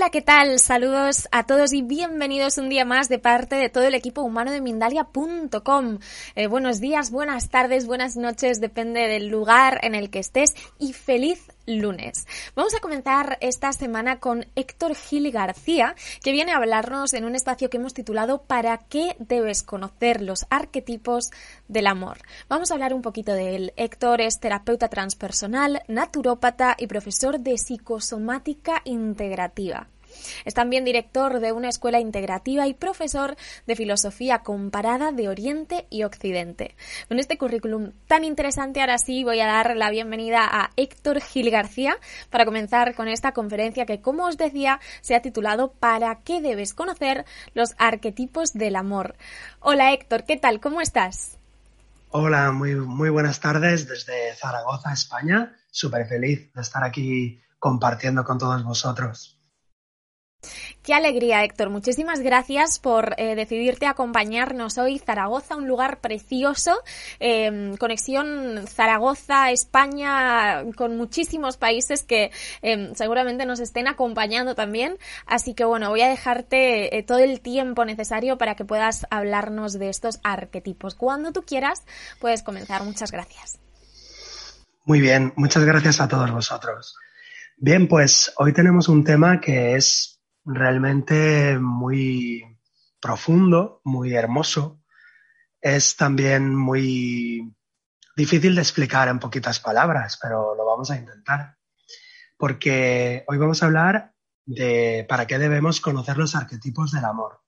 Hola, ¿qué tal? Saludos a todos y bienvenidos un día más de parte de todo el equipo humano de Mindalia.com. Eh, buenos días, buenas tardes, buenas noches, depende del lugar en el que estés y feliz lunes. Vamos a comenzar esta semana con Héctor Gil García, que viene a hablarnos en un espacio que hemos titulado ¿Para qué debes conocer los arquetipos del amor? Vamos a hablar un poquito de él. Héctor es terapeuta transpersonal, naturópata y profesor de psicosomática integrativa. Es también director de una escuela integrativa y profesor de filosofía comparada de Oriente y Occidente. Con este currículum tan interesante, ahora sí voy a dar la bienvenida a Héctor Gil García para comenzar con esta conferencia que, como os decía, se ha titulado ¿Para qué debes conocer los arquetipos del amor? Hola Héctor, ¿qué tal? ¿Cómo estás? Hola, muy, muy buenas tardes desde Zaragoza, España. Súper feliz de estar aquí compartiendo con todos vosotros. Qué alegría, Héctor. Muchísimas gracias por eh, decidirte acompañarnos hoy. Zaragoza, un lugar precioso. Em, conexión Zaragoza-España con muchísimos países que em, seguramente nos estén acompañando también. Así que bueno, voy a dejarte eh, todo el tiempo necesario para que puedas hablarnos de estos arquetipos. Cuando tú quieras, puedes comenzar. Muchas gracias. Muy bien, muchas gracias a todos vosotros. Bien, pues hoy tenemos un tema que es realmente muy profundo, muy hermoso. Es también muy difícil de explicar en poquitas palabras, pero lo vamos a intentar. Porque hoy vamos a hablar de para qué debemos conocer los arquetipos del amor.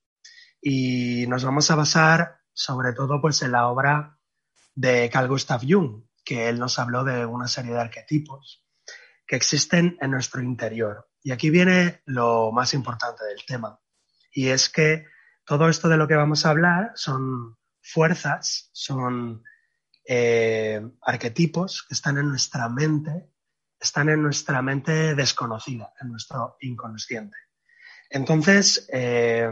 Y nos vamos a basar sobre todo pues en la obra de Carl Gustav Jung, que él nos habló de una serie de arquetipos que existen en nuestro interior y aquí viene lo más importante del tema. Y es que todo esto de lo que vamos a hablar son fuerzas, son eh, arquetipos que están en nuestra mente, están en nuestra mente desconocida, en nuestro inconsciente. Entonces, eh,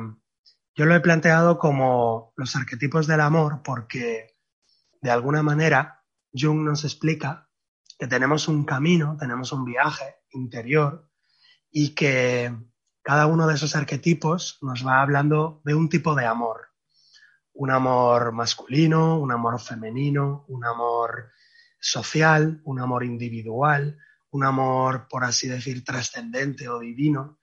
yo lo he planteado como los arquetipos del amor porque, de alguna manera, Jung nos explica que tenemos un camino, tenemos un viaje interior y que cada uno de esos arquetipos nos va hablando de un tipo de amor. Un amor masculino, un amor femenino, un amor social, un amor individual, un amor, por así decir, trascendente o divino.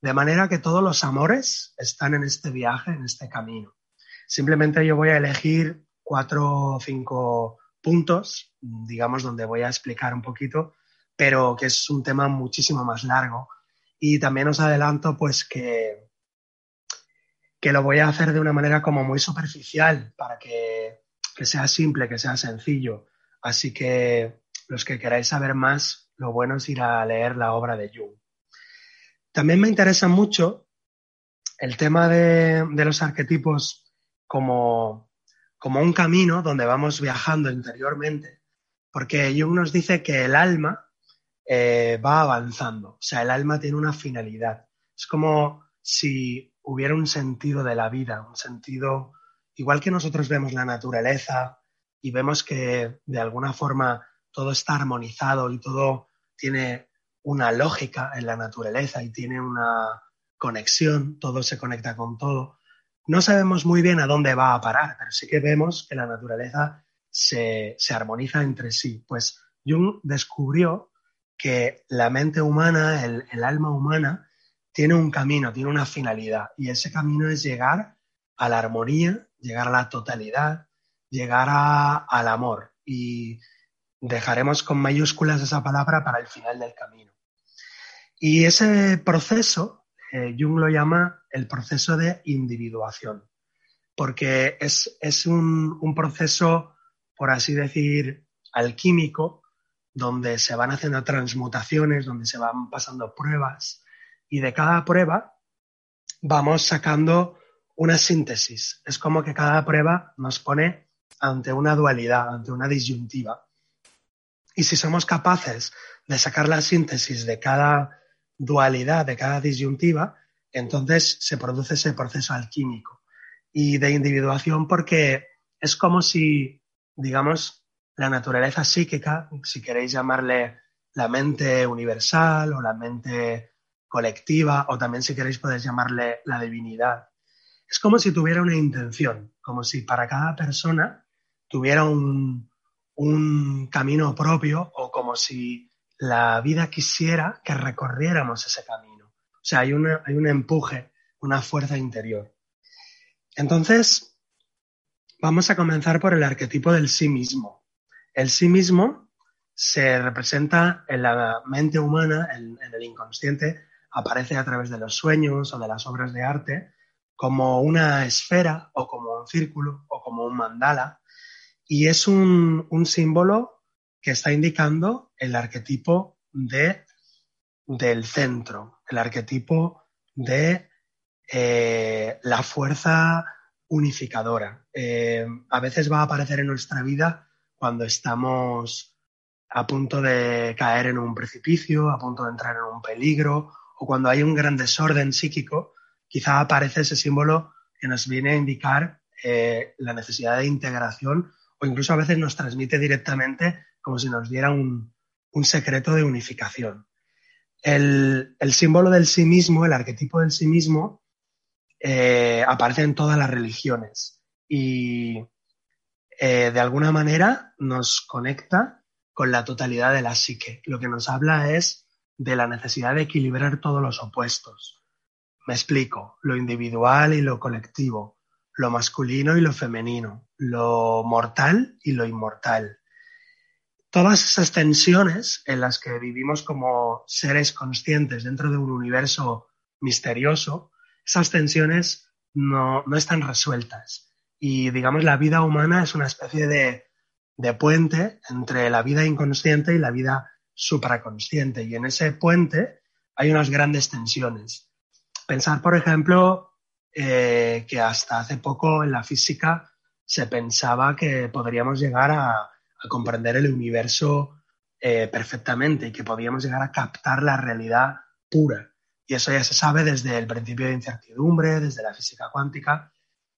De manera que todos los amores están en este viaje, en este camino. Simplemente yo voy a elegir cuatro o cinco puntos, digamos, donde voy a explicar un poquito, pero que es un tema muchísimo más largo y también os adelanto pues que, que lo voy a hacer de una manera como muy superficial para que, que sea simple, que sea sencillo. Así que los que queráis saber más, lo bueno es ir a leer la obra de Jung. También me interesa mucho el tema de, de los arquetipos como, como un camino donde vamos viajando interiormente, porque Jung nos dice que el alma eh, va avanzando. O sea, el alma tiene una finalidad. Es como si hubiera un sentido de la vida, un sentido, igual que nosotros vemos la naturaleza y vemos que de alguna forma todo está armonizado y todo tiene una lógica en la naturaleza y tiene una conexión, todo se conecta con todo. No sabemos muy bien a dónde va a parar, pero sí que vemos que la naturaleza se, se armoniza entre sí. Pues Jung descubrió que la mente humana, el, alma humana, tiene un camino, tiene una finalidad, y ese camino es llegar a la armonía, llegar a la totalidad, llegar al amor. Y dejaremos con mayúsculas esa palabra para el final del camino. Y ese proceso, eh, Jung lo llama el proceso de individuación, porque es, un, un, proceso, por así decir, alquímico, donde se van haciendo transmutaciones, donde se van pasando pruebas y de cada prueba vamos sacando una síntesis. Es como que cada prueba nos pone ante una dualidad, ante una disyuntiva. Y si somos capaces de sacar la síntesis de cada dualidad, de cada disyuntiva, entonces se produce ese proceso alquímico y de individuación porque es como si, digamos, la naturaleza psíquica, si queréis llamarle la mente universal o la mente colectiva o también si queréis podéis llamarle la divinidad. Es como si tuviera una intención, como si para cada persona tuviera un, un camino propio o como si la vida quisiera que recorriéramos ese camino. O sea, hay, hay un empuje, una fuerza interior. Entonces, vamos a comenzar por el arquetipo del sí mismo. El sí mismo se representa en la mente humana, en, el inconsciente, aparece a través de los sueños o de las obras de arte como una esfera o como un círculo o como un mandala y es un, símbolo que está indicando el arquetipo de, del centro, el arquetipo de eh, la fuerza unificadora. Eh, a veces va a aparecer en nuestra vida cuando estamos a punto de caer en un precipicio, a punto de entrar en un peligro, o cuando hay un gran desorden psíquico, quizá aparece ese símbolo que nos viene a indicar eh, la necesidad de integración o incluso a veces nos transmite directamente como si nos diera un, secreto de unificación. El, símbolo del sí mismo, el arquetipo del sí mismo, eh, aparece en todas las religiones y eh, de alguna manera nos conecta con la totalidad de la psique. Lo que nos habla es de la necesidad de equilibrar todos los opuestos. Me explico, lo individual y lo colectivo, lo masculino y lo femenino, lo mortal y lo inmortal. Todas esas tensiones en las que vivimos como seres conscientes dentro de un universo misterioso, esas tensiones no, están resueltas. Y digamos, la vida humana es una especie de, de puente entre la vida inconsciente y la vida supraconsciente. Y en ese puente hay unas grandes tensiones. Pensar, por ejemplo, eh, que hasta hace poco en la física se pensaba que podríamos llegar a, comprender el universo eh, perfectamente y que podíamos llegar a captar la realidad pura. Y eso ya se sabe desde el principio de incertidumbre, desde la física cuántica,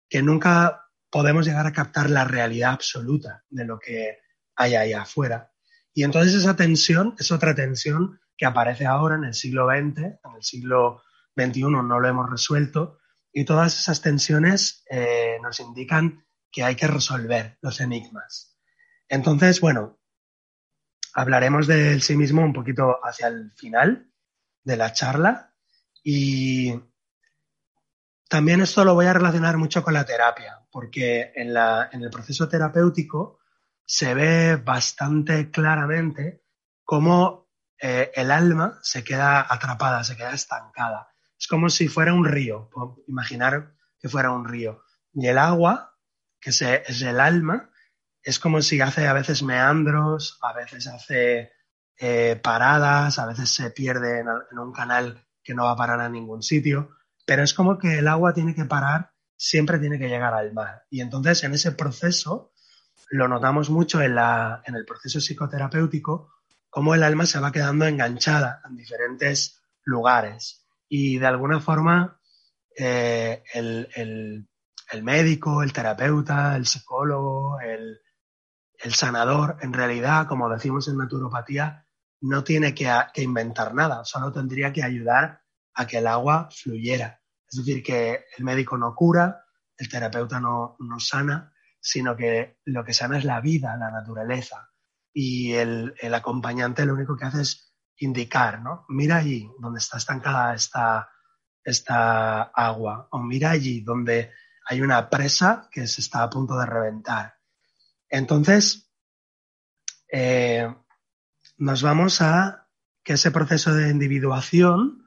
que nunca podemos llegar a captar la realidad absoluta de lo que hay ahí afuera. Y entonces esa tensión es otra tensión que aparece ahora en el siglo XX, en el siglo XXI no lo hemos resuelto, y todas esas tensiones eh, nos indican que hay que resolver los enigmas. Entonces, bueno, hablaremos del sí mismo un poquito hacia el final de la charla y también esto lo voy a relacionar mucho con la terapia, porque en, el proceso terapéutico se ve bastante claramente cómo eh, el alma se queda atrapada, se queda estancada. Es como si fuera un río, imaginar que fuera un río. Y el agua, que es el alma, es como si hace a veces meandros, a veces hace eh, paradas, a veces se pierde en, un canal que no va a parar a ningún sitio, pero es como que el agua tiene que parar, siempre tiene que llegar al mar. Y entonces en ese proceso, lo notamos mucho en, la, en el proceso psicoterapéutico, cómo el alma se va quedando enganchada en diferentes lugares y de alguna forma eh, el, médico, el terapeuta, el psicólogo, el, sanador, en realidad, como decimos en naturopatía, no tiene que, inventar nada, solo tendría que ayudar a que el agua fluyera. Es decir, que el médico no cura, el terapeuta no, no sana, sino que lo que sana es la vida, la naturaleza. Y el, el acompañante lo único que hace es indicar, ¿no? Mira allí donde está estancada esta, esta agua, o mira allí donde hay una presa que se está a punto de reventar. Entonces, eh, nos vamos a que ese proceso de individuación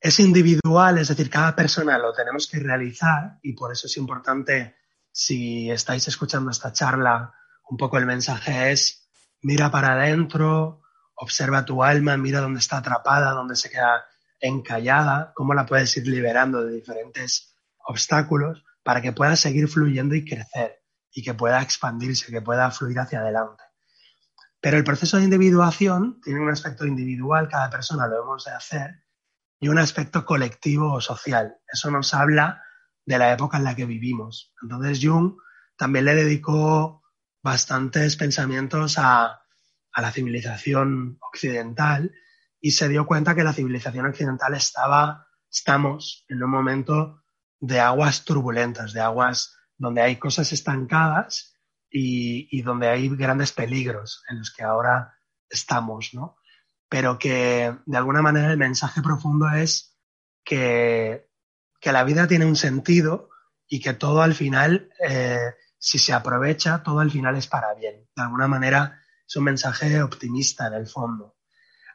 es individual, es decir, cada persona lo tenemos que realizar y por eso es importante, si estáis escuchando esta charla, un poco el mensaje es mira para adentro, observa tu alma, mira dónde está atrapada, dónde se queda encallada, cómo la puedes ir liberando de diferentes obstáculos para que pueda seguir fluyendo y crecer y que pueda expandirse, que pueda fluir hacia adelante. Pero el proceso de individuación tiene un aspecto individual, cada persona lo hemos de hacer, y un aspecto colectivo o social. Eso nos habla de la época en la que vivimos. Entonces Jung también le dedicó bastantes pensamientos a, a la civilización occidental y se dio cuenta que la civilización occidental estaba, estamos en un momento de aguas turbulentas, de aguas donde hay cosas estancadas y, donde hay grandes peligros en los que ahora estamos, ¿no? Pero que de alguna manera el mensaje profundo es que, que la vida tiene un sentido y que todo al final, eh, si se aprovecha, todo al final es para bien. De alguna manera es un mensaje optimista en el fondo.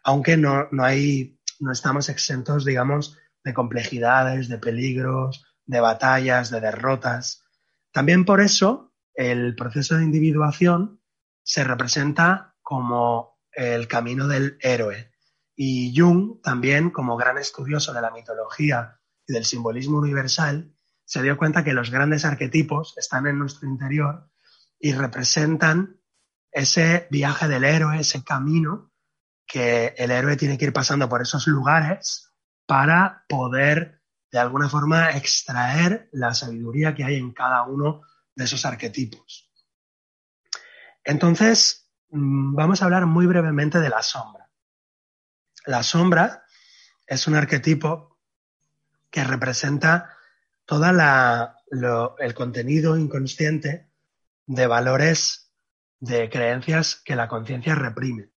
Aunque no, no hay, no estamos exentos, digamos, de complejidades, de peligros, de batallas, de derrotas. También por eso el proceso de individuación se representa como el camino del héroe. Y Jung, también como gran estudioso de la mitología y del simbolismo universal, se dio cuenta que los grandes arquetipos están en nuestro interior y representan ese viaje del héroe, ese camino que el héroe tiene que ir pasando por esos lugares para poder de alguna forma extraer la sabiduría que hay en cada uno de esos arquetipos. Entonces, vamos a hablar muy brevemente de la sombra. La sombra es un arquetipo que representa todo el contenido inconsciente de valores, de creencias que la conciencia reprime,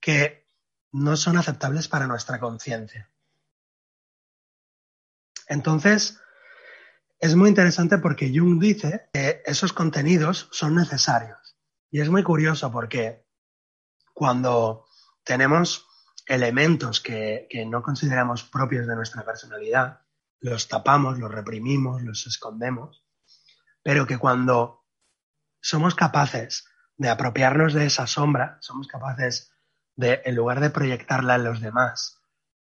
que no son aceptables para nuestra conciencia. Entonces, es muy interesante porque Jung dice que esos contenidos son necesarios. Y es muy curioso porque cuando tenemos elementos que, no consideramos propios de nuestra personalidad, los tapamos, los reprimimos, los escondemos, pero que cuando somos capaces de apropiarnos de esa sombra, somos capaces de, en lugar de proyectarla en los demás,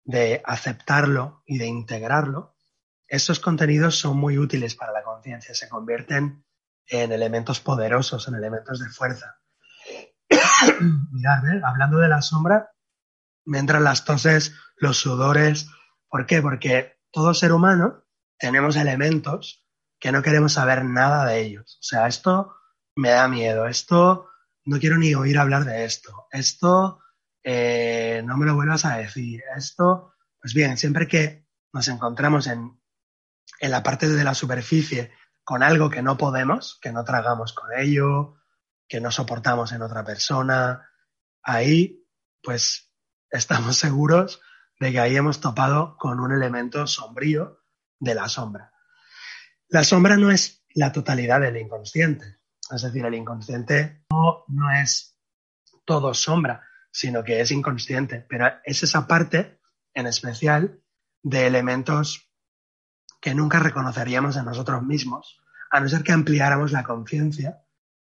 de aceptarlo y de integrarlo, estos contenidos son muy útiles para la conciencia, se convierten en elementos poderosos, en elementos de fuerza. Mirad, hablando de la sombra, me entran las toses, los sudores. ¿Por qué? Porque todo ser humano tenemos elementos que no queremos saber nada de ellos. O sea, esto me da miedo, esto no quiero ni oír hablar de esto, esto eh, no me lo vuelvas a decir, esto, pues bien, siempre que nos encontramos en en la parte de la superficie con algo que no podemos, que no tragamos con ello, que no soportamos en otra persona, ahí pues estamos seguros de que ahí hemos topado con un elemento sombrío de la sombra. La sombra no es la totalidad del inconsciente, es decir, el inconsciente no, no es todo sombra, sino que es inconsciente, pero es esa parte en especial de elementos que nunca reconoceríamos en nosotros mismos, a no ser que ampliáramos la conciencia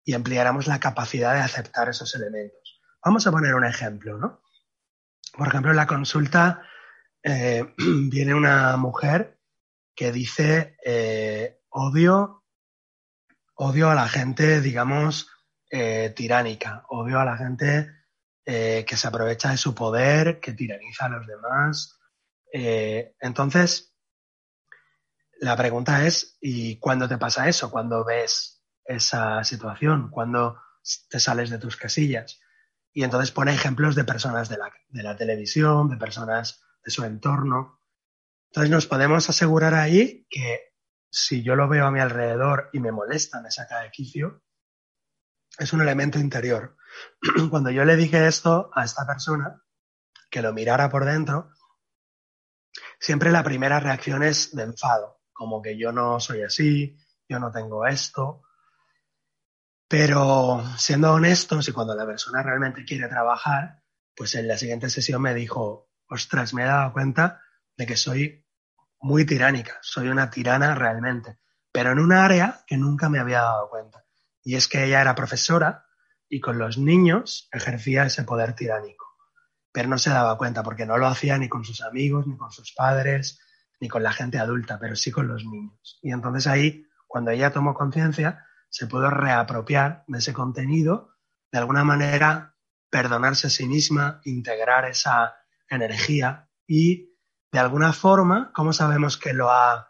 y ampliáramos la capacidad de aceptar esos elementos. Vamos a poner un ejemplo, ¿no? Por ejemplo, en la consulta eh, viene una mujer que dice eh, odio, odio a la gente, digamos, eh, tiránica, odio a la gente que se aprovecha de su poder, que tiraniza a los demás. entonces, la pregunta es, ¿y cuándo te pasa eso? ¿Cuándo ves esa situación? ¿Cuándo te sales de tus casillas? Y entonces pone ejemplos de personas de la, de la televisión, de personas de su entorno. Entonces nos podemos asegurar ahí que si yo lo veo a mi alrededor y me molesta, me saca de quicio, es un elemento interior. Cuando yo le dije esto a esta persona, que lo mirara por dentro, siempre la primera reacción es de enfado como que yo no soy así, yo no tengo esto. Pero siendo honestos y cuando la persona realmente quiere trabajar, pues en la siguiente sesión me dijo, ostras, me he dado cuenta de que soy muy tiránica, soy una tirana realmente, pero en un área que nunca me había dado cuenta. Y es que ella era profesora y con los niños ejercía ese poder tiránico, pero no se daba cuenta porque no lo hacía ni con sus amigos, ni con sus padres, ni con la gente adulta, pero sí con los niños. Y entonces ahí, cuando ella tomó conciencia, se pudo reapropiar de ese contenido, de alguna manera perdonarse a sí misma, integrar esa energía y de alguna forma, ¿cómo sabemos que lo ha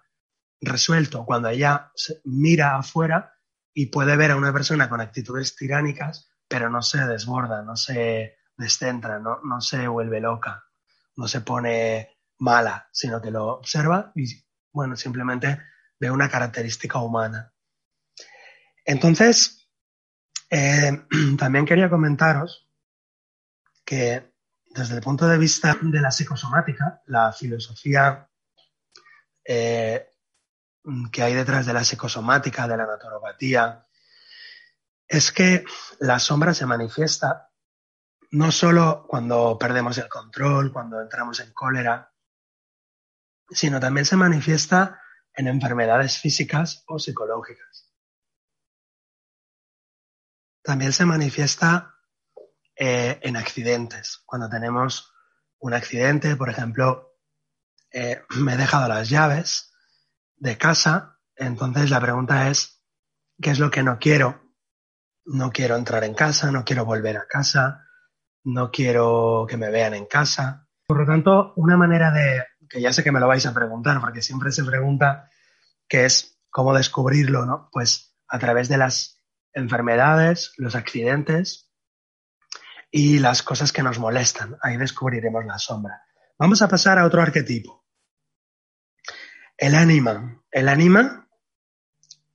resuelto? Cuando ella mira afuera y puede ver a una persona con actitudes tiránicas, pero no se desborda, no se descentra, no, no se vuelve loca. no se pone mala, sino que lo observa y, bueno, simplemente ve una característica humana. Entonces, eh, también quería comentaros que desde el punto de vista de la psicosomática, la filosofía eh, que hay detrás de la psicosomática, de la naturopatía, es que la sombra se manifiesta no solo cuando perdemos el control, cuando entramos en cólera, sino también se manifiesta en enfermedades físicas o psicológicas. También se manifiesta eh, en accidentes. Cuando tenemos un accidente, por ejemplo, eh, me he dejado las llaves de casa, entonces la pregunta es, ¿qué es lo que no quiero? No quiero entrar en casa, no quiero volver a casa, no quiero que me vean en casa. Por lo tanto, una manera de, que ya sé que me lo vais a preguntar, porque siempre se pregunta, que es cómo descubrirlo, ¿no? Pues a través de las enfermedades, los accidentes y las cosas que nos molestan. Ahí descubriremos la sombra. Vamos a pasar a otro arquetipo. El ánima. El ánima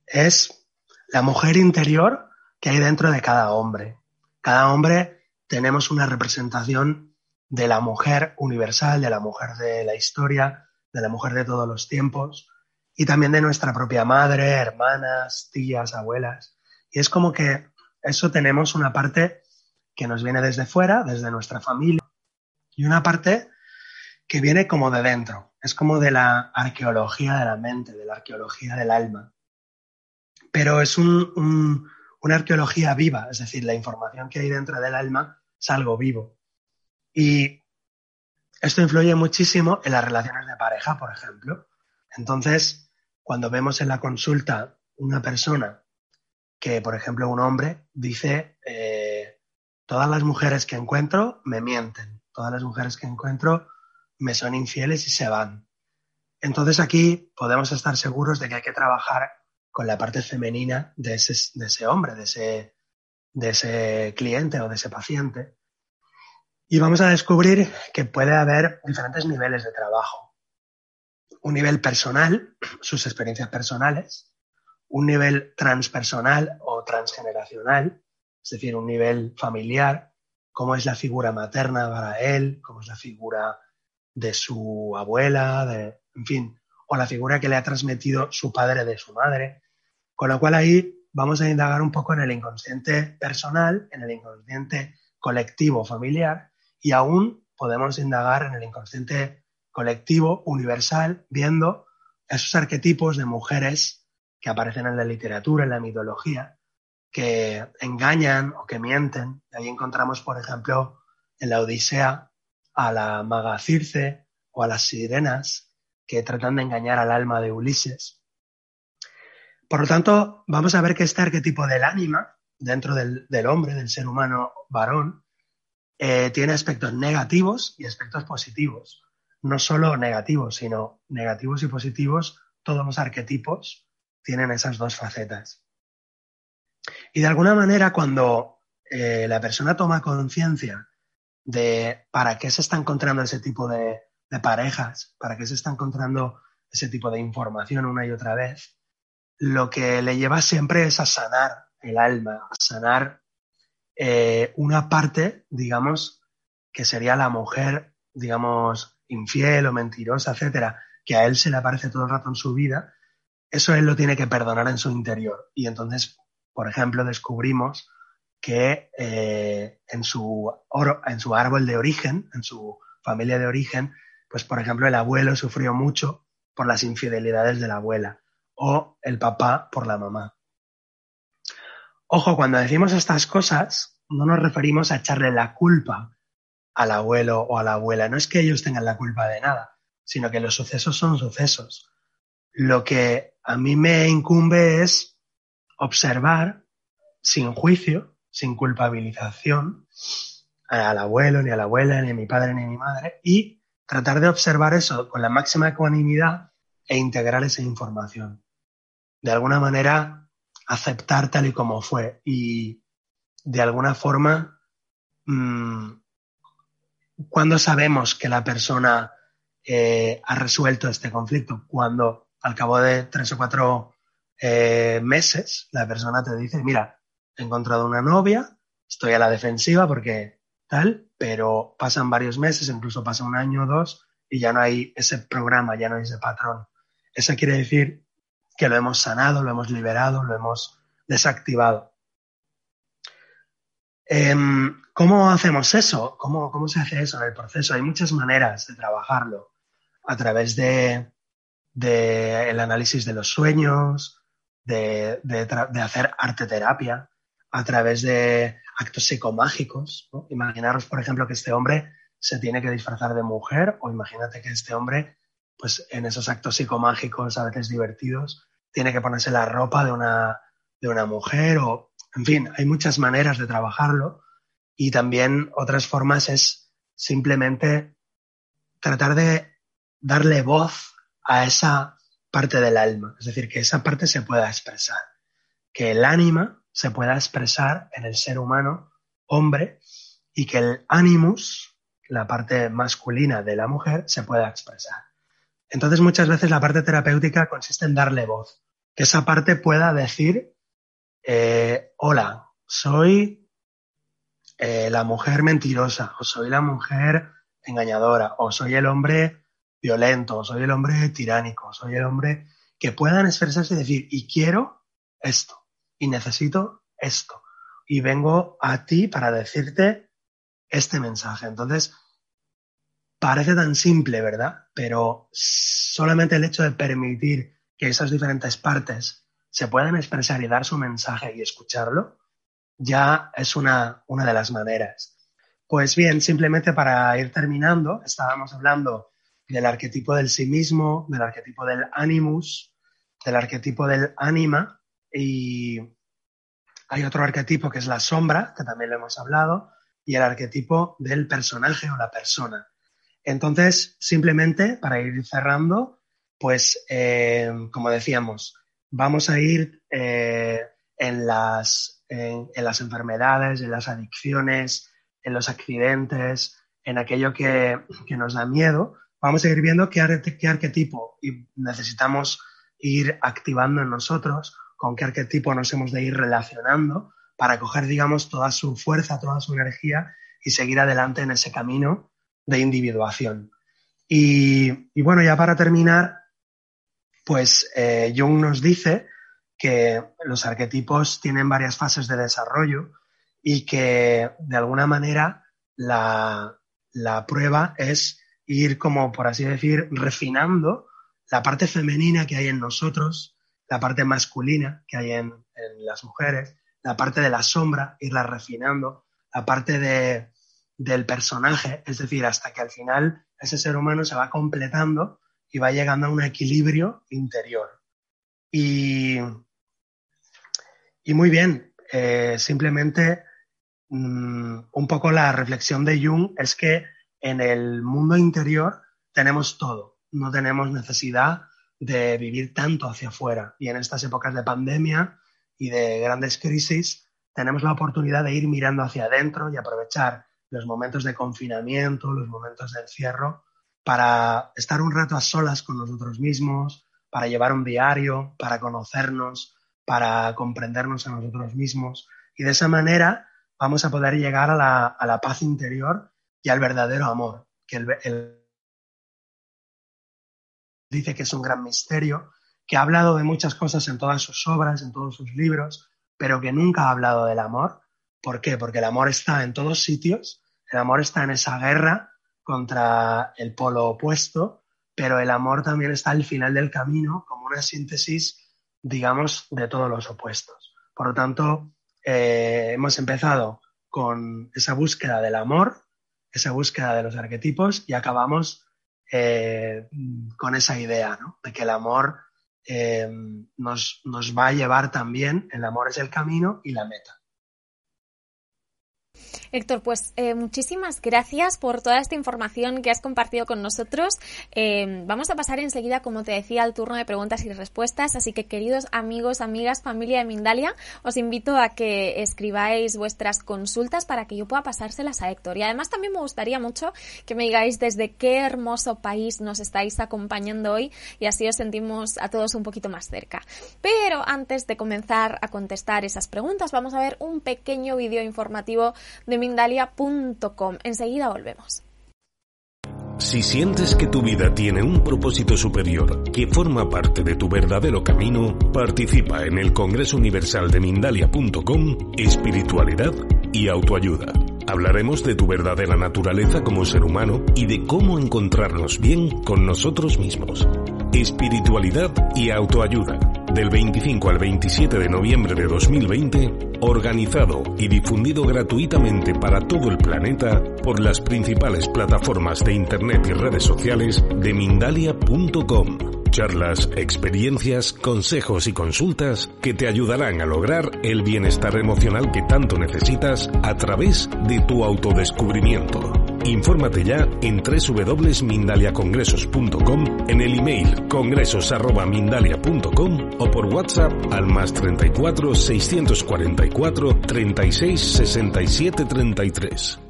es la mujer interior que hay dentro de cada hombre. Cada hombre tenemos una representación de la mujer universal, de la mujer de la historia, de la mujer de todos los tiempos y también de nuestra propia madre, hermanas, tías, abuelas. Y es como que eso tenemos una parte que nos viene desde fuera, desde nuestra familia, y una parte que viene como de dentro. Es como de la arqueología de la mente, de la arqueología del alma. Pero es una arqueología viva, es decir, la información que hay dentro del alma es algo vivo. Y esto influye muchísimo en las relaciones de pareja, por ejemplo. Entonces, cuando vemos en la consulta una persona que, por ejemplo, un hombre dice, eh, todas las mujeres que encuentro me mienten, todas las mujeres que encuentro me son infieles y se van. Entonces aquí podemos estar seguros de que hay que trabajar con la parte femenina de ese, de ese hombre, de ese, de ese cliente o de ese paciente. Y vamos a descubrir que puede haber diferentes niveles de trabajo. Un nivel personal, sus experiencias personales, un nivel transpersonal o transgeneracional, es decir, un nivel familiar, cómo es la figura materna para él, cómo es la figura de su abuela, de, en fin, o la figura que le ha transmitido su padre de su madre. Con lo cual ahí vamos a indagar un poco en el inconsciente personal, en el inconsciente colectivo familiar y aún podemos indagar en el inconsciente colectivo universal viendo esos arquetipos de mujeres que aparecen en la literatura, en la mitología, que engañan o que mienten. Ahí encontramos, por ejemplo, en la Odisea a la maga Circe o a las sirenas que tratan de engañar al alma de Ulises. Por lo tanto, vamos a ver que este arquetipo del ánima, dentro del, del hombre, del ser humano varón, eh, tiene aspectos negativos y aspectos positivos. No solo negativos, sino negativos y positivos, todos los arquetipos tienen esas dos facetas. Y de alguna manera, cuando eh, la persona toma conciencia de para qué se está encontrando ese tipo de, de parejas, para qué se está encontrando ese tipo de información una y otra vez, lo que le lleva siempre es a sanar el alma, a sanar eh, una parte, digamos, que sería la mujer, digamos, infiel o mentirosa, etcétera, que a él se le aparece todo el rato en su vida, eso él lo tiene que perdonar en su interior. Y entonces, por ejemplo, descubrimos que eh, en, su en su árbol de origen, en su familia de origen, pues por ejemplo el abuelo sufrió mucho por las infidelidades de la abuela o el papá por la mamá. Ojo, cuando decimos estas cosas, no nos referimos a echarle la culpa al abuelo o a la abuela. No es que ellos tengan la culpa de nada, sino que los sucesos son sucesos. Lo que a mí me incumbe es observar sin juicio, sin culpabilización, al abuelo, ni a la abuela, ni a mi padre, ni a mi madre, y tratar de observar eso con la máxima ecuanimidad e integrar esa información. De alguna manera, aceptar tal y como fue y de alguna forma mm, ¿Cuándo sabemos que la persona eh, ha resuelto este conflicto? Cuando al cabo de tres o cuatro eh, meses la persona te dice, mira, he encontrado una novia, estoy a la defensiva porque tal, pero pasan varios meses, incluso pasa un año o dos y ya no hay ese programa, ya no hay ese patrón. Eso quiere decir que lo hemos sanado, lo hemos liberado, lo hemos desactivado. Em, ¿Cómo hacemos eso? ¿Cómo, ¿Cómo se hace eso en el proceso? Hay muchas maneras de trabajarlo. A través de, análisis de los sueños, de, hacer arte terapia, a través de actos psicomágicos. Imaginaros, por ejemplo, que este hombre se tiene que disfrazar de mujer o imagínate que este hombre, pues en esos actos psicomágicos a veces divertidos, tiene que ponerse la ropa de una, de una mujer o, en fin, hay muchas maneras de trabajarlo. Y también otras formas es simplemente tratar de darle voz a esa parte del alma, es decir, que esa parte se pueda expresar, que el ánima se pueda expresar en el ser humano, hombre, y que el animus, la parte masculina de la mujer, se pueda expresar. Entonces muchas veces la parte terapéutica consiste en darle voz, que esa parte pueda decir, eh, hola, soy eh, la mujer mentirosa, o soy la mujer engañadora, o soy el hombre violento, o soy el hombre tiránico, o soy el hombre que puedan expresarse y decir, y quiero esto, y necesito esto, y vengo a ti para decirte este mensaje. Entonces, parece tan simple, ¿verdad? Pero solamente el hecho de permitir que esas diferentes partes se puedan expresar y dar su mensaje y escucharlo, ya es una, una de las maneras. Pues bien, simplemente para ir terminando, estábamos hablando del arquetipo del sí mismo, del arquetipo del animus, del arquetipo del anima y hay otro arquetipo que es la sombra, que también lo hemos hablado, y el arquetipo del personaje o la persona. Entonces, simplemente para ir cerrando, pues eh, como decíamos, vamos a ir eh, en, las, en, las enfermedades, en las adicciones, en los accidentes, en aquello que, nos da miedo, vamos a ir viendo qué, qué arquetipo necesitamos ir activando en nosotros, con qué arquetipo nos hemos de ir relacionando para coger, digamos, toda su fuerza, toda su energía y seguir adelante en ese camino de individuación. Y, bueno, ya para terminar, pues eh, Jung nos dice que los arquetipos tienen varias fases de desarrollo y que de alguna manera la, prueba es ir como, por así decir, refinando la parte femenina que hay en nosotros, la parte masculina que hay en, las mujeres, la parte de la sombra, irla refinando, la parte de, del personaje, es decir, hasta que al final ese ser humano se va completando y va llegando a un equilibrio interior. Y, y muy bien, eh, simplemente mm, un poco la reflexión de Jung es que en el mundo interior tenemos todo, no tenemos necesidad de vivir tanto hacia afuera. Y en estas épocas de pandemia y de grandes crisis, tenemos la oportunidad de ir mirando hacia adentro y aprovechar los momentos de confinamiento, los momentos de encierro, para estar un rato a solas con nosotros mismos, para llevar un diario, para conocernos, para comprendernos a nosotros mismos. Y de esa manera vamos a poder llegar a la, paz interior y al verdadero amor, que él dice que es un gran misterio, que ha hablado de muchas cosas en todas sus obras, en todos sus libros, pero que nunca ha hablado del amor. ¿Por qué? Porque el amor está en todos sitios, el amor está en esa guerra contra el polo opuesto, pero el amor también está al final del camino como una síntesis, digamos, de todos los opuestos. Por lo tanto, eh, hemos empezado con esa búsqueda del amor, esa búsqueda de los arquetipos y acabamos eh, con esa idea de que el amor eh, nos, nos va a llevar también, el amor es el camino y la meta. Héctor, pues eh, muchísimas gracias por toda esta información que has compartido con nosotros. Eh, vamos a pasar enseguida, como te decía, al turno de preguntas y respuestas. Así que, queridos amigos, amigas, familia de Mindalia, os invito a que escribáis vuestras consultas para que yo pueda pasárselas a Héctor. Y además también me gustaría mucho que me digáis desde qué hermoso país nos estáis acompañando hoy y así os sentimos a todos un poquito más cerca. Pero antes de comenzar a contestar esas preguntas, vamos a ver un pequeño vídeo informativo de Mindalia.com. Enseguida volvemos. Si sientes que tu vida tiene un propósito superior que forma parte de tu verdadero camino, participa en el Congreso Universal de Mindalia.com, Espiritualidad y Autoayuda. Hablaremos de tu verdadera naturaleza como ser humano y de cómo encontrarnos bien con nosotros mismos. Espiritualidad y Autoayuda del 25 al 27 de noviembre de 2020, organizado y difundido gratuitamente para todo el planeta por las principales plataformas de Internet y redes sociales de Mindalia.com. Charlas, experiencias, consejos y consultas que te ayudarán a lograr el bienestar emocional que tanto necesitas a través de tu autodescubrimiento. Infórmate ya en www.mindaliacongresos.com, en el email congresos.mindalia.com o por WhatsApp al más 34 644 36 67 33.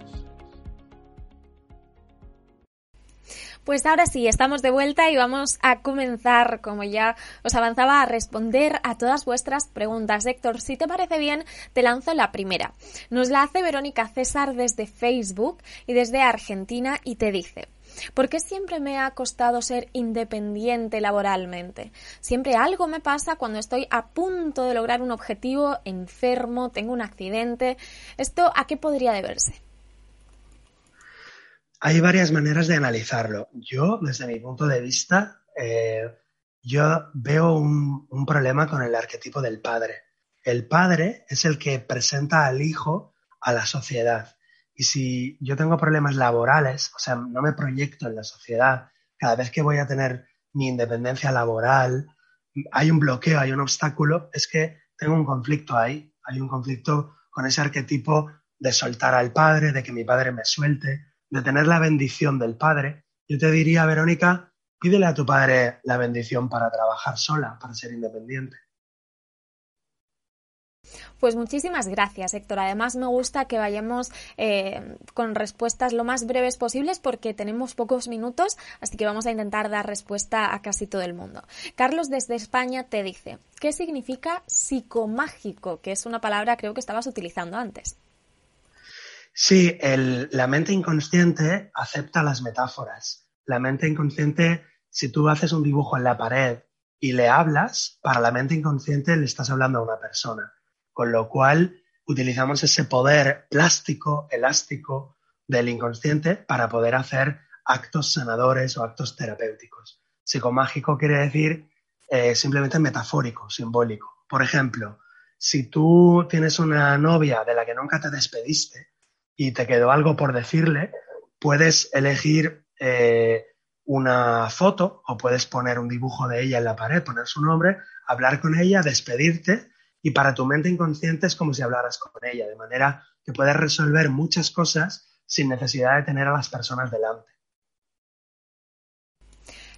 Pues ahora sí, estamos de vuelta y vamos a comenzar, como ya os avanzaba, a responder a todas vuestras preguntas. Héctor, si te parece bien, te lanzo la primera. Nos la hace Verónica César desde Facebook y desde Argentina y te dice, ¿Por qué siempre me ha costado ser independiente laboralmente? Siempre algo me pasa cuando estoy a punto de lograr un objetivo, enfermo, tengo un accidente. ¿Esto a qué podría deberse? Hay varias maneras de analizarlo. Yo, desde mi punto de vista, eh, yo veo un, un, problema con el arquetipo del padre. El padre es el que presenta al hijo a la sociedad. Y si yo tengo problemas laborales, o sea, no me proyecto en la sociedad, cada vez que voy a tener mi independencia laboral, hay un bloqueo, hay un obstáculo, es que tengo un conflicto ahí, hay un conflicto con ese arquetipo de soltar al padre, de que mi padre me suelte, de tener la bendición del Padre, yo te diría, Verónica, pídele a tu Padre la bendición para trabajar sola, para ser independiente. Pues muchísimas gracias, Héctor. Además, me gusta que vayamos eh, con respuestas lo más breves posibles porque tenemos pocos minutos, así que vamos a intentar dar respuesta a casi todo el mundo. Carlos desde España te dice, ¿qué significa psicomágico? Que es una palabra creo que estabas utilizando antes. Sí, el, la mente inconsciente acepta las metáforas. La mente inconsciente, si tú haces un dibujo en la pared y le hablas, para la mente inconsciente le estás hablando a una persona. Con lo cual, utilizamos ese poder plástico, elástico del inconsciente para poder hacer actos sanadores o actos terapéuticos. Psicomágico quiere decir eh, simplemente metafórico, simbólico. Por ejemplo, si tú tienes una novia de la que nunca te despediste, y te quedó algo por decirle, puedes elegir eh, una foto o puedes poner un dibujo de ella en la pared, poner su nombre, hablar con ella, despedirte y para tu mente inconsciente es como si hablaras con ella, de manera que puedes resolver muchas cosas sin necesidad de tener a las personas delante.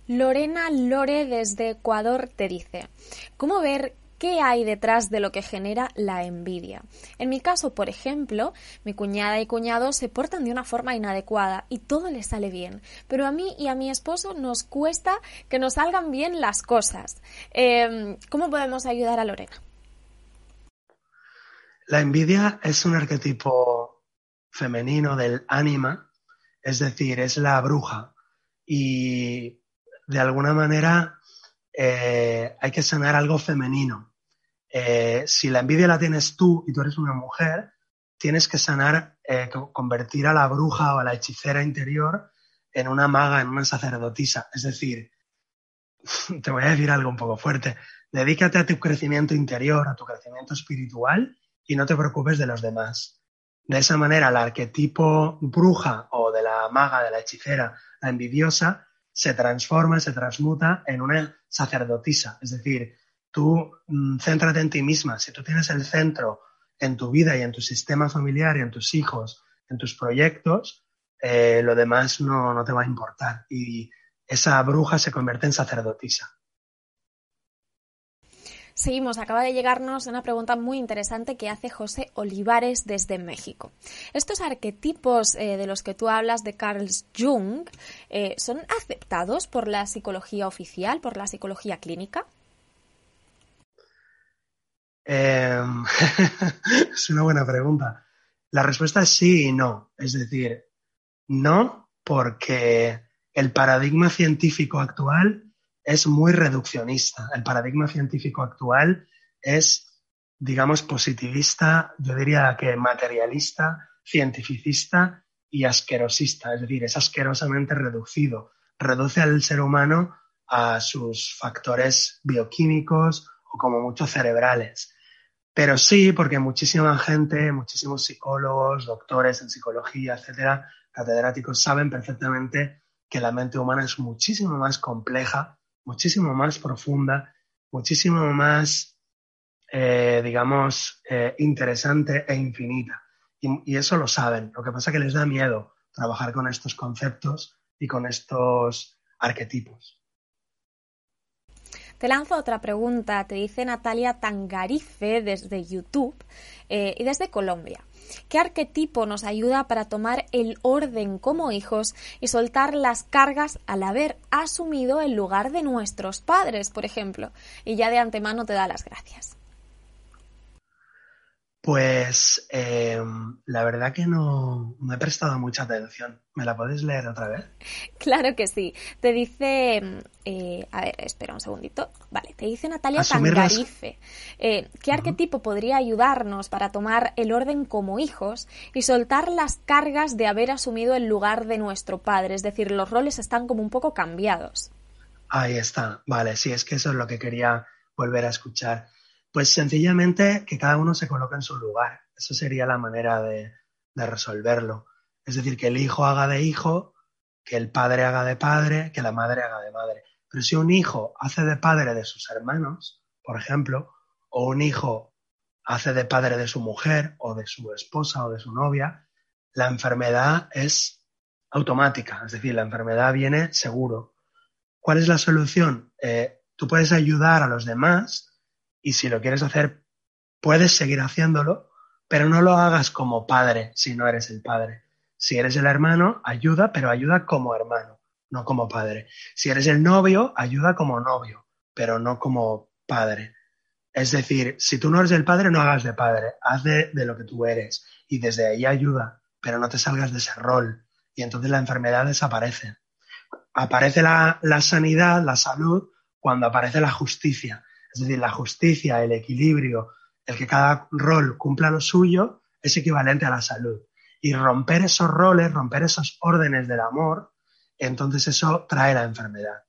Lorena Lore desde Ecuador te dice, ¿cómo ver ¿Qué hay detrás de lo que genera la envidia? En mi caso, por ejemplo, mi cuñada y cuñado se portan de una forma inadecuada y todo les sale bien, pero a mí y a mi esposo nos cuesta que nos salgan bien las cosas. Em, ¿Cómo podemos ayudar a Lorena? La envidia es un arquetipo femenino del ánima, es decir, es la bruja y de alguna manera eh, hay que sanar algo femenino. Eh, si la envidia la tienes tú y tú eres una mujer, tienes que sanar, eh, convertir a la bruja o a la hechicera interior en una maga, en una sacerdotisa. Es decir, te voy a decir algo un poco fuerte. Dedícate a tu crecimiento interior, a tu crecimiento espiritual y no te preocupes de los demás. De esa manera, el arquetipo bruja o de la maga, de la hechicera, la envidiosa, se transforma, se transmuta en una sacerdotisa. Es decir, tú mm, céntrate en ti misma. Si tú tienes el centro en tu vida y en tu sistema familiar y en tus hijos, en tus proyectos, eh, lo demás no, no te va a importar. Y esa bruja se convierte en sacerdotisa. Seguimos, acaba de llegarnos una pregunta muy interesante que hace José Olivares desde México. Estos arquetipos eh, de los que tú hablas de Carl Jung eh, son aceptados por la psicología oficial, por la psicología clínica? Em, es una buena pregunta. La respuesta es sí y no. Es decir, no porque el paradigma científico actual es muy reduccionista. El paradigma científico actual es, digamos, positivista, yo diría que materialista, cientificista y asquerosista, es decir, es asquerosamente reducido. Reduce al ser humano a sus factores bioquímicos o como mucho cerebrales. Pero sí, porque muchísima gente, muchísimos psicólogos, doctores en psicología, etcétera, catedráticos, saben perfectamente que la mente humana es muchísimo más compleja muchísimo más profunda, muchísimo más, eh, digamos, eh, interesante e infinita. Y, eso lo saben. Lo que pasa es que les da miedo trabajar con estos conceptos y con estos arquetipos. Te lanzo otra pregunta, te dice Natalia Tangarife desde YouTube eh, y desde Colombia. ¿Qué arquetipo nos ayuda para tomar el orden como hijos y soltar las cargas al haber asumido el lugar de nuestros padres, por ejemplo? Y ya de antemano te da las gracias. Pues eh, la verdad que no, me he prestado mucha atención. ¿Me la puedes leer otra vez? Claro que sí. Te dice, eh, a ver, espera un segundito. Vale, te dice Natalia Tangarife. Eh, ¿Qué arquetipo podría ayudarnos para tomar el orden como hijos y soltar las cargas de haber asumido el lugar de nuestro padre? Es decir, los roles están como un poco cambiados. Ahí está. Vale, sí, es que eso es lo que quería volver a escuchar. Pues sencillamente que cada uno se coloque en su lugar. Eso sería la manera de, resolverlo. Es decir, que el hijo haga de hijo, que el padre haga de padre, que la madre haga de madre. Pero si un hijo hace de padre de sus hermanos, por ejemplo, o un hijo hace de padre de su mujer o de su esposa o de su novia, la enfermedad es automática, es decir, la enfermedad viene seguro. ¿Cuál es la solución? Eh, tú puedes ayudar a los demás y si lo quieres hacer, puedes seguir haciéndolo, pero no lo hagas como padre si no eres el padre. Si eres el hermano, ayuda, pero ayuda como hermano, no como padre. Si eres el novio, ayuda como novio, pero no como padre. Es decir, si tú no eres el padre, no hagas de padre, haz de, lo que tú eres y desde ahí ayuda, pero no te salgas de ese rol y entonces la enfermedad desaparece. Aparece la sanidad, la salud, cuando aparece la justicia. Es decir, la justicia, el equilibrio, el que cada rol cumpla lo suyo, es equivalente a la salud. Y romper esos roles, romper esos órdenes del amor, entonces eso trae la enfermedad.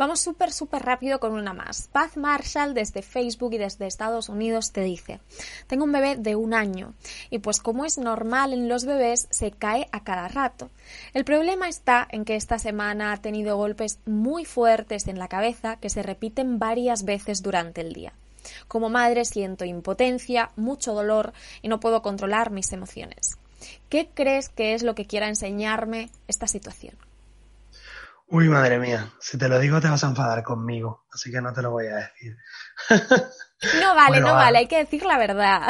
Vamos súper, súper rápido con una más. Paz Marshall desde Facebook y desde Estados Unidos te dice, tengo un bebé de un año y pues como es normal en los bebés, se cae a cada rato. El problema está en que esta semana ha tenido golpes muy fuertes en la cabeza que se repiten varias veces durante el día. Como madre siento impotencia, mucho dolor y no puedo controlar mis emociones. ¿Qué crees que es lo que quiera enseñarme esta situación? Uy, madre mía, si te lo digo te vas a enfadar conmigo, así que no te lo voy a decir. No vale, no vale, hay que decir la verdad.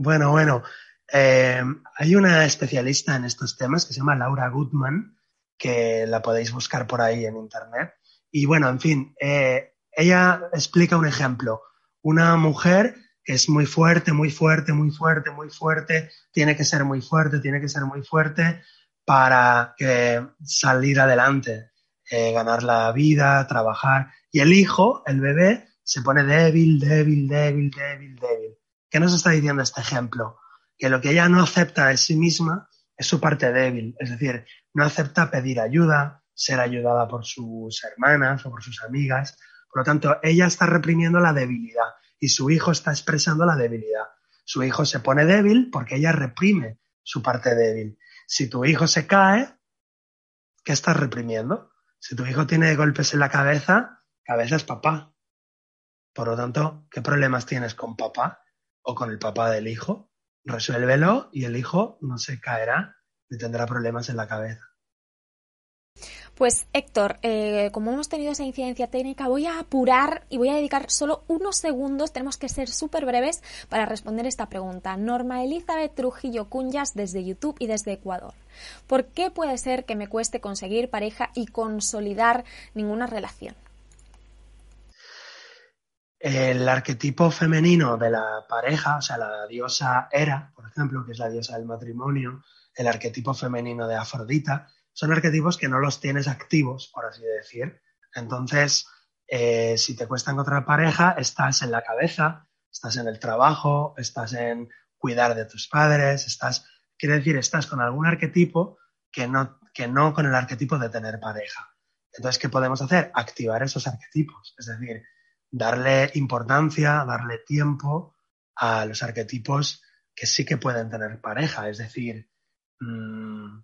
Bueno, bueno, eh, hay una especialista en estos temas que se llama Laura Goodman, que la podéis buscar por ahí en internet. Y bueno, en fin, eh, ella explica un ejemplo. Una mujer que es muy fuerte, muy fuerte, muy fuerte, muy fuerte, tiene que ser muy fuerte, tiene que ser muy fuerte, para salir adelante, eh, ganar la vida, trabajar. Y el hijo, el bebé, se pone débil, débil, débil, débil, débil. ¿Qué nos está diciendo este ejemplo? Que lo que ella no acepta de sí misma es su parte débil, es decir, no acepta pedir ayuda, ser ayudada por sus hermanas o por sus amigas. Por lo tanto, ella está reprimiendo la debilidad y su hijo está expresando la debilidad. Su hijo se pone débil porque ella reprime su parte débil. Si tu hijo se cae, ¿qué estás reprimiendo? Si tu hijo tiene golpes en la cabeza, cabeza es papá. Por lo tanto, ¿qué problemas tienes con papá o con el papá del hijo? Resuélvelo y el hijo no se caerá ni tendrá problemas en la cabeza. Pues Héctor, eh, como hemos tenido esa incidencia técnica, voy a apurar y voy a dedicar solo unos segundos, tenemos que ser súper breves para responder esta pregunta. Norma Elizabeth Trujillo Cunyas desde YouTube y desde Ecuador. ¿Por qué puede ser que me cueste conseguir pareja y consolidar ninguna relación? El arquetipo femenino de la pareja, o sea, la diosa Hera, por ejemplo, que es la diosa del matrimonio, el arquetipo femenino de Afrodita, son arquetipos que no los tienes activos, por así decir. Entonces, eh, si te cuesta encontrar pareja, estás en la cabeza, estás en el trabajo, estás en cuidar de tus padres, estás, quiere decir, estás con algún arquetipo que no, que no con el arquetipo de tener pareja. Entonces, ¿qué podemos hacer? Activar esos arquetipos, es decir, darle importancia, darle tiempo a los arquetipos que sí que pueden tener pareja, es decir, mmm,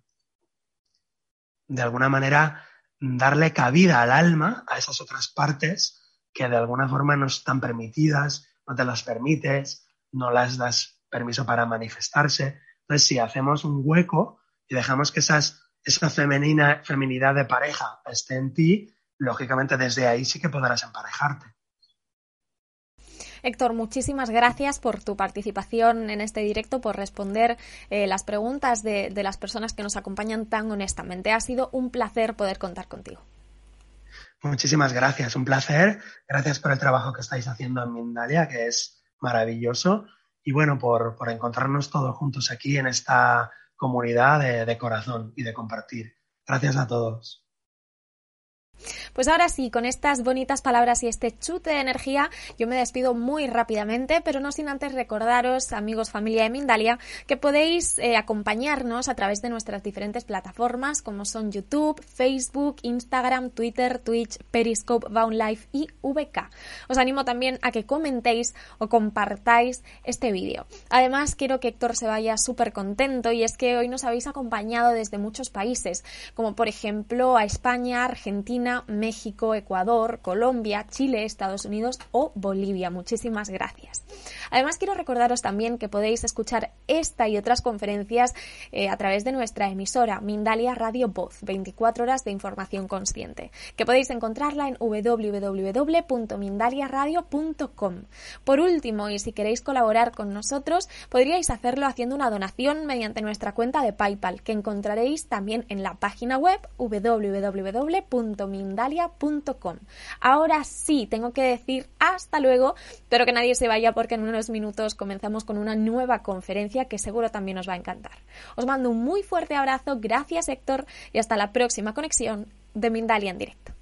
de alguna manera darle cabida al alma a esas otras partes que de alguna forma no están permitidas, no te las permites, no las das permiso para manifestarse. Entonces, si hacemos un hueco y dejamos que esas, esa femenina, feminidad de pareja esté en ti, lógicamente desde ahí sí que podrás emparejarte. Héctor, muchísimas gracias por tu participación en este directo, por responder eh, las preguntas de, de las personas que nos acompañan tan honestamente. Ha sido un placer poder contar contigo. Muchísimas gracias, un placer. Gracias por el trabajo que estáis haciendo en Mindalia, que es maravilloso. Y bueno, por, por encontrarnos todos juntos aquí en esta comunidad de, de corazón y de compartir. Gracias a todos. Pues ahora sí, con estas bonitas palabras y este chute de energía, yo me despido muy rápidamente, pero no sin antes recordaros, amigos, familia de Mindalia, que podéis eh, acompañarnos a través de nuestras diferentes plataformas como son YouTube, Facebook, Instagram, Twitter, Twitch, Periscope, Life y VK. Os animo también a que comentéis o compartáis este vídeo. Además, quiero que Héctor se vaya súper contento y es que hoy nos habéis acompañado desde muchos países, como por ejemplo a España, México, Ecuador, Colombia, Chile, Estados Unidos o Bolivia. Muchísimas gracias. Además, quiero recordaros también que podéis escuchar esta y otras conferencias eh, a través de nuestra emisora Mindalia Radio Voz, 24 horas de información consciente, que podéis encontrarla en www.mindaliaradio.com. Por último, y si queréis colaborar con nosotros, podríais hacerlo haciendo una donación mediante nuestra cuenta de PayPal, que encontraréis también en la página web www.mindaliaradio.com mindalia.com. Ahora sí, tengo que decir hasta luego, pero que nadie se vaya porque en unos minutos comenzamos con una nueva conferencia que seguro también os va a encantar. Os mando un muy fuerte abrazo, gracias Héctor y hasta la próxima conexión de Mindalia en directo.